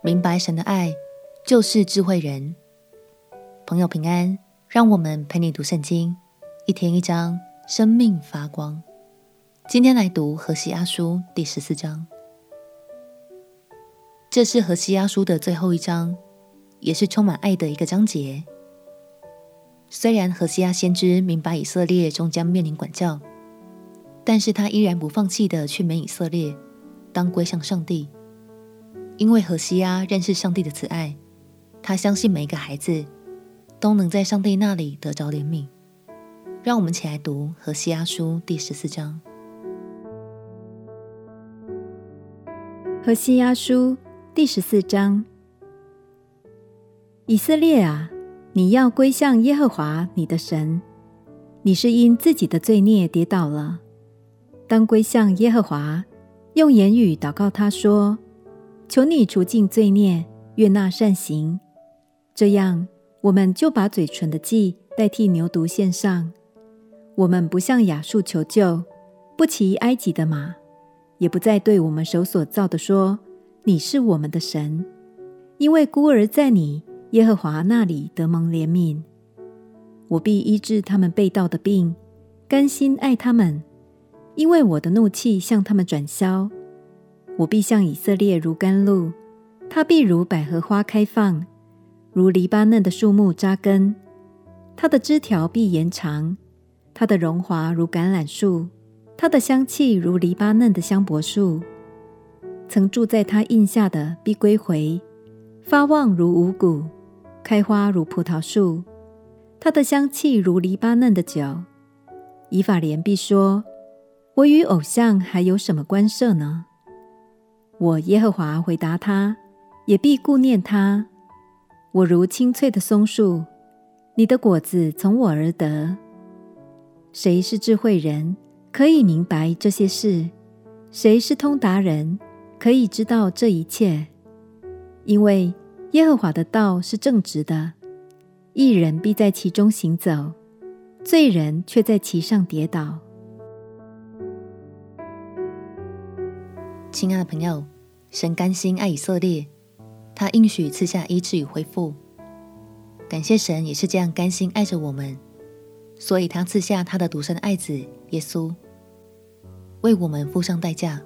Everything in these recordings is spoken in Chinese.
明白神的爱就是智慧人。朋友平安，让我们陪你读圣经，一天一章，生命发光。今天来读何西阿书第十四章，这是何西阿书的最后一章，也是充满爱的一个章节。虽然何西阿先知明白以色列终将面临管教，但是他依然不放弃的劝勉以色列当归向上帝，因为何西阿认识上帝的慈爱，他相信每一个孩子都能在上帝那里得着怜悯。让我们起来读何西阿书第十四章。何西阿书第十四章，以色列啊！你要归向耶和华你的神，你是因自己的罪孽跌倒了，当归向耶和华，用言语祷告他说：“求你除尽罪孽，悦纳善行。”这样，我们就把嘴唇的祭代替牛犊献上。我们不向亚述求救，不骑埃及的马，也不再对我们手所造的说：“你是我们的神。”因为孤儿在你。耶和华那里得蒙怜悯，我必医治他们被盗的病，甘心爱他们，因为我的怒气向他们转消。我必向以色列如甘露，他必如百合花开放，如黎巴嫩的树木扎根。他的枝条必延长，他的荣华如橄榄树，他的香气如黎巴嫩的香柏树。曾住在他荫下的必归回，发旺如五谷。开花如葡萄树，它的香气如黎巴嫩的酒。以法莲必说：“我与偶像还有什么关涉呢？”我耶和华回答他，也必顾念他。我如青翠的松树，你的果子从我而得。谁是智慧人，可以明白这些事？谁是通达人，可以知道这一切？因为。耶和华的道是正直的，义人必在其中行走，罪人却在其上跌倒。亲爱的朋友，神甘心爱以色列，他应许赐下医治与恢复。感谢神也是这样甘心爱着我们，所以他赐下他的独生爱子耶稣，为我们付上代价，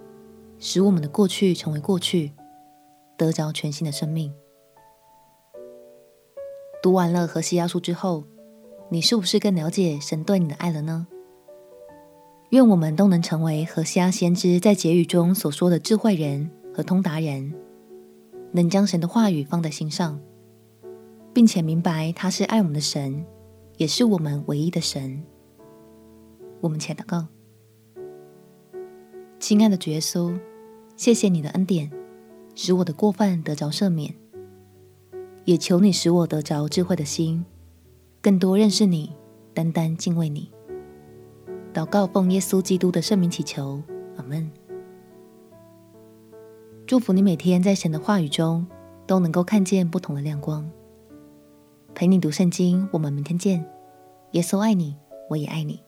使我们的过去成为过去，得着全新的生命。读完了何西阿书之后，你是不是更了解神对你的爱了呢？愿我们都能成为何西阿先知在结语中所说的智慧人和通达人，能将神的话语放在心上，并且明白他是爱我们的神，也是我们唯一的神。我们且祷告：亲爱的主耶稣，谢谢你的恩典，使我的过犯得着赦免。也求你使我得着智慧的心，更多认识你，单单敬畏你。祷告奉耶稣基督的圣名祈求，阿门。祝福你每天在神的话语中都能够看见不同的亮光。陪你读圣经，我们明天见。耶稣爱你，我也爱你。